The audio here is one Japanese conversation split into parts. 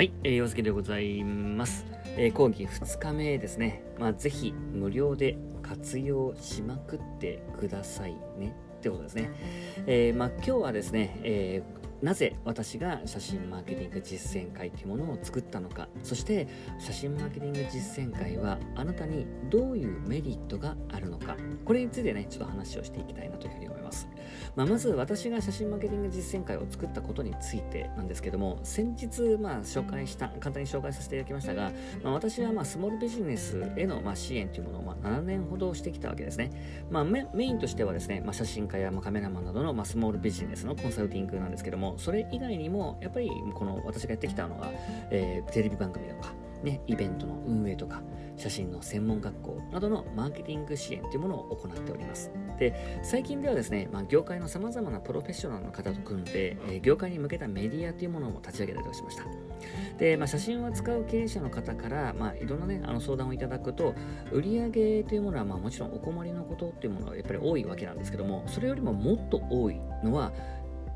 はい、えー、洋介でございます。えー、講義2日目ですね。まあ、ぜひ無料で活用しまくってくださいねってことですね。えー、まあ、今日はですね、えーなぜ私が写真マーケティング実践会というものを作ったのかそして写真マーケティング実践会はあなたにどういうメリットがあるのかこれについてねちょっと話をしていきたいなというふうに思います、まあ、まず私が写真マーケティング実践会を作ったことについてなんですけども先日まあ紹介した簡単に紹介させていただきましたが、まあ、私はまあスモールビジネスへのまあ支援というものをまあ7年ほどしてきたわけですね、まあ、メインとしてはですね、まあ、写真家やまあカメラマンなどのまあスモールビジネスのコンサルティングなんですけどもそれ以外にもやっぱりこの私がやってきたのは、えー、テレビ番組とかね、イベントの運営とか写真の専門学校などのマーケティング支援というものを行っております。で、最近ではですね、まあ、業界の様々なプロフェッショナルの方と組んで、えー、業界に向けたメディアというものも立ち上げたりとしました。で、まあ、写真を扱う経営者の方から、まあ、いろんなね、あの相談をいただくと、売上というものは、まあ、もちろんお困りのことっていうものはやっぱり多いわけなんですけども、それよりももっと多いのは、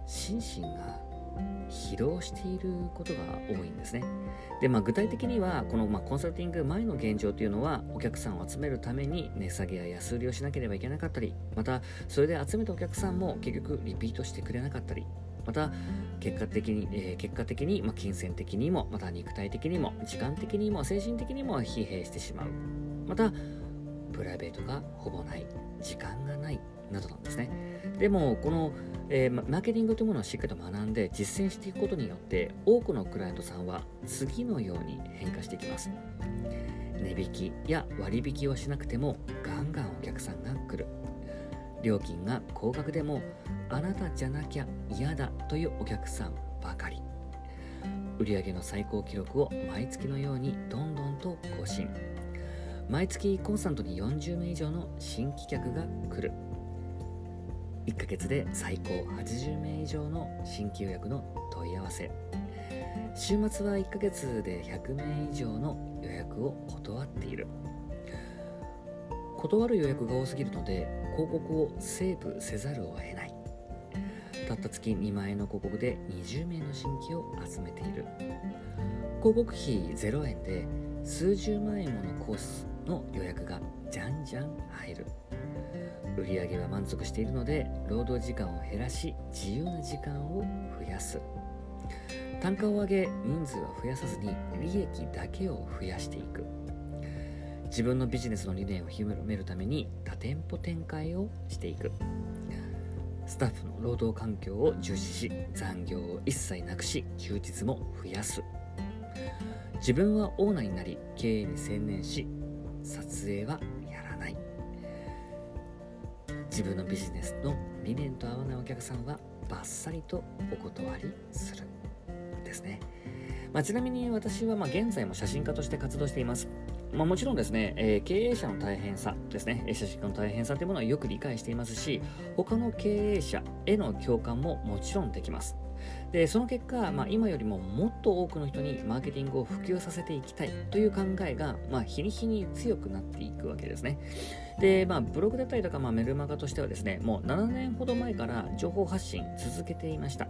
心身が疲労していることが多いんですね。で、まあ、具体的には、この、まあ、コンサルティング前の現状というのは、お客さんを集めるために値下げや安売りをしなければいけなかったり、また、それで集めたお客さんも結局リピートしてくれなかったり、また、結果的に、えー、結果的に、まあ、金銭的にも、また肉体的にも、時間的にも、精神的にも疲弊してしまう。また、プライベートがほぼない、時間がない、などなんですね。でも、この、えー、マーケティングというものをしっかりと学んで実践していくことによって多くのクライアントさんは次のように変化していきます。値引きや割引をしなくてもガンガンお客さんが来る。料金が高額でもあなたじゃなきゃ嫌だというお客さんばかり。売上の最高記録を毎月のようにどんどんと更新。毎月コンスタントに40名以上の新規客が来る。1ヶ月で最高80名以上の新規予約の問い合わせ。週末は1ヶ月で100名以上の予約を断っている。断る予約が多すぎるので広告をセーブせざるを得ない。たった月2万円の広告で20名の新規を集めている。広告費0円で数十万円ものコースの予約がじゃんじゃん入る。売り上げは満足しているので労働時間を減らし自由な時間を増やす。単価を上げ人数は増やさずに利益だけを増やしていく。自分のビジネスの理念を広めるために多店舗展開をしていく。スタッフの労働環境を重視し残業を一切なくし休日も増やす。自分はオーナーになり経営に専念し撮影は自分のビジネスの理念と合わないお客さんはバッサリとお断りするですね、まあ、ちなみに私はま現在も写真家として活動していますまあ、もちろんですね、えー、経営者の大変さですね、写真家の大変さというものはよく理解していますし、他の経営者への共感ももちろんできます。でその結果、まあ、今よりももっと多くの人にマーケティングを普及させていきたいという考えが、まあ、日に日に強くなっていくわけですね。で、まあ、ブログだったりとか、まあ、メルマガとしてはですね、もう7年ほど前から情報発信続けていました。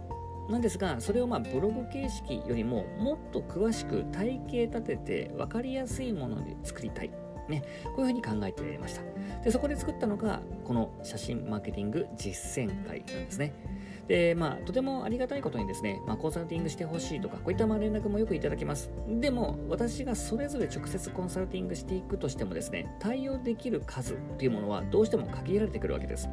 なんですが、それをまあブログ形式よりももっと詳しく体系立てて分かりやすいもので作りたい。ね、こういうふうに考えてました。で、そこで作ったのが、この写真マーケティング実践会なんですね。で、まあ、とてもありがたいことにですね、まあ、コンサルティングしてほしいとか、こういったまあ連絡もよくいただきます。でも、私がそれぞれ直接コンサルティングしていくとしてもですね、対応できる数というものはどうしても限られてくるわけです。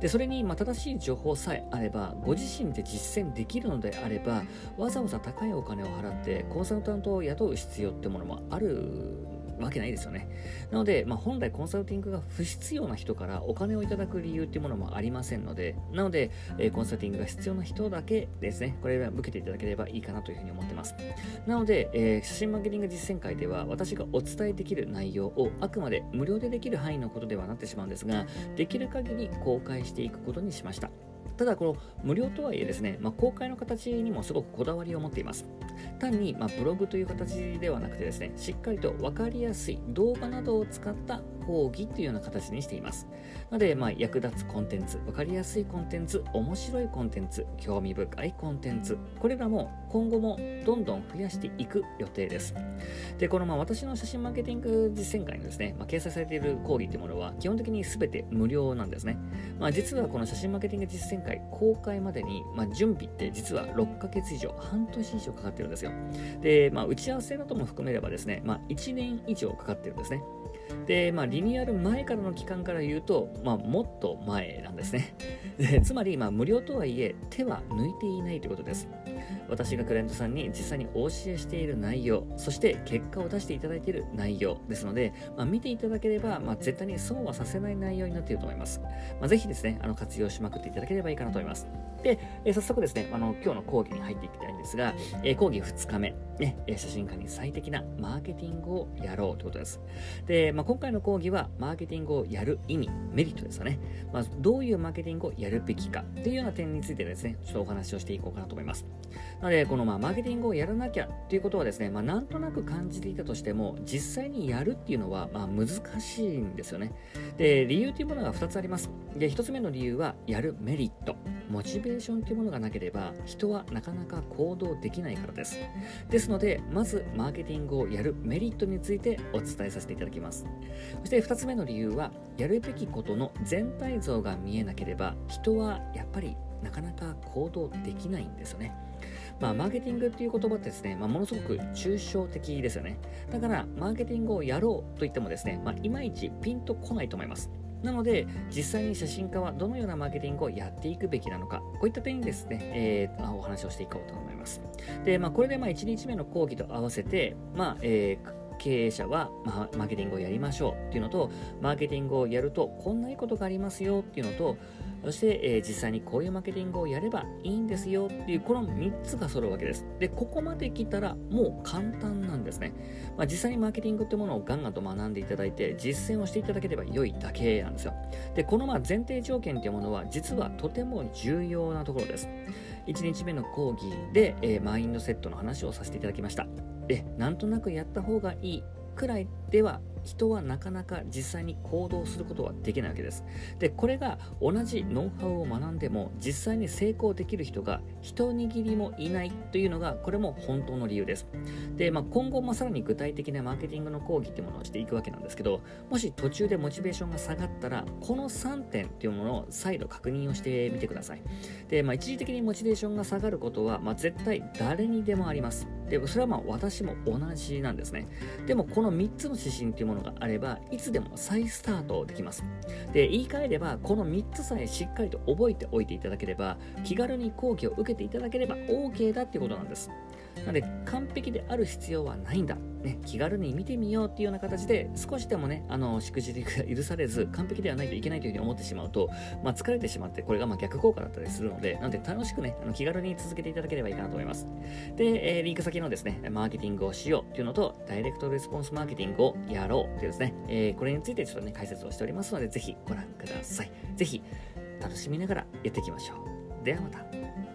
で、それに、まあ、正しい情報さえあれば、ご自身で実践できるのであれば、わざわざ高いお金を払って、コンサルタントを雇う必要ってものもあるわけないですよね。なので、まあ、本来コンサルティングが不必要な人からお金をいただく理由っていうものもありませんので、なので、えー、コンサルティングが必要な人だけですね、これは受けていただければいいかなというふうに思ってます。なので、えー、写真マーケティング実践会では私がお伝えできる内容をあくまで無料でできる範囲のことではなってしまうんですが、できる限り公開していくことにしました。ただこの無料とはいえですね、まあ、公開の形にもすごくこだわりを持っています。単に、ま、ブログという形ではなくてですねしっかりと分かりやすい動画などを使った講義というような形にしています。なので、ま、役立つコンテンツ分かりやすいコンテンツ面白いコンテンツ興味深いコンテンツこれらも今後もどんどん増やしていく予定です。でこのまあ私の写真マーケティング実践会のですね、まあ、掲載されている講義というものは基本的に全て無料なんですね、まあ、実はこの写真マーケティング実践回公開までに、まあ、準備って実は6ヶ月以上半年以上かかってるんですよで、まあ、打ち合わせなども含めればですね、まあ、1年以上かかってるんですねで、まあ、リニューアル前からの期間から言うと、まあ、もっと前なんですね。でつまり、まあ、無料とはいえ、手は抜いていないということです。私がクライアントさんに実際にお教えしている内容、そして結果を出していただいている内容ですので、まあ、見ていただければ、まあ、絶対に損はさせない内容になっていると思います。まあ、ぜひですね、あの活用しまくっていただければいいかなと思います。で、えー、早速ですね、あの今日の講義に入っていきたいんですが、えー、講義2日目、ね、写真家に最適なマーケティングをやろうということです。で、まあ、今回の講義は、マーケティングをやる意味、メリットですよね。まあ、どういうマーケティングをやるべきかっていうような点についてですね、ちょっとお話をしていこうかなと思います。なので、このまあマーケティングをやらなきゃっていうことはですね、まあ、なんとなく感じていたとしても、実際にやるっていうのは、まあ、難しいんですよね。で、理由というものが2つあります。で、1つ目の理由は、やるメリット。モチベーションというものがなければ、人はなかなか行動できないからです。ですので、まず、マーケティングをやるメリットについてお伝えさせていただきます。そして2つ目の理由は、やるべきことの全体像が見えなければ、人はやっぱりなかなか行動できないんですよね。まあ、マーケティングっていう言葉ってですね、まあ、ものすごく抽象的ですよね。だから、マーケティングをやろうと言ってもですね、まあ、いまいちピンとこないと思います。なので、実際に写真家はどのようなマーケティングをやっていくべきなのか、こういった点にですね、えー、お話をしていこうと思います。で、まあ、これでまあ1日目の講義と合わせて、まあ、えー経営者は、まあ、マーケティングをやりましょうっていうのと、マーケティングをやるとこんないいことがありますよっていうのと、そして、えー、実際にこういうマーケティングをやればいいんですよっていう、この3つが揃うわけです。で、ここまで来たらもう簡単なんですね。まあ、実際にマーケティングってものをガンガンと学んでいただいて、実践をしていただければ良いだけなんですよ。で、このまあ前提条件っていうものは、実はとても重要なところです。1日目の講義で、えー、マインドセットの話をさせていただきました。で、なんとなくやった方がいいくらいでは人はなかなか実際に行動することはできないわけです。で、これが同じノウハウを学んでも実際に成功できる人が一握りもいないというのがこれも本当の理由です。で、まあ、今後もさらに具体的なマーケティングの講義っていうものをしていくわけなんですけど、もし途中でモチベーションが下がったら、この3点っていうものを再度確認をしてみてください。で、まあ、一時的にモチベーションが下がることは、まあ、絶対誰にでもあります。で、それはまあ私も同じなんですね。でもこの3つの指針というものがあれば、いつでも再スタートできます。で、言い換えれば、この3つさえしっかりと覚えておいていただければ、気軽に講義を受けていただければ OK だっていうことなんです。なので、完璧である必要はないんだ。ね、気軽に見てみようっていうような形で、少しでもね、あの、しくじりが許されず、完璧ではないといけないというふうに思ってしまうと、まあ、疲れてしまって、これがま逆効果だったりするので、なので、楽しくね、あの気軽に続けていただければいいかなと思います。で、えー、リンク先のですね、マーケティングをしようっていうのと、ダイレクトレスポンスマーケティングをやろうっていうですね、えー、これについてちょっとね、解説をしておりますので、ぜひご覧ください。ぜひ、楽しみながらやっていきましょう。ではまた。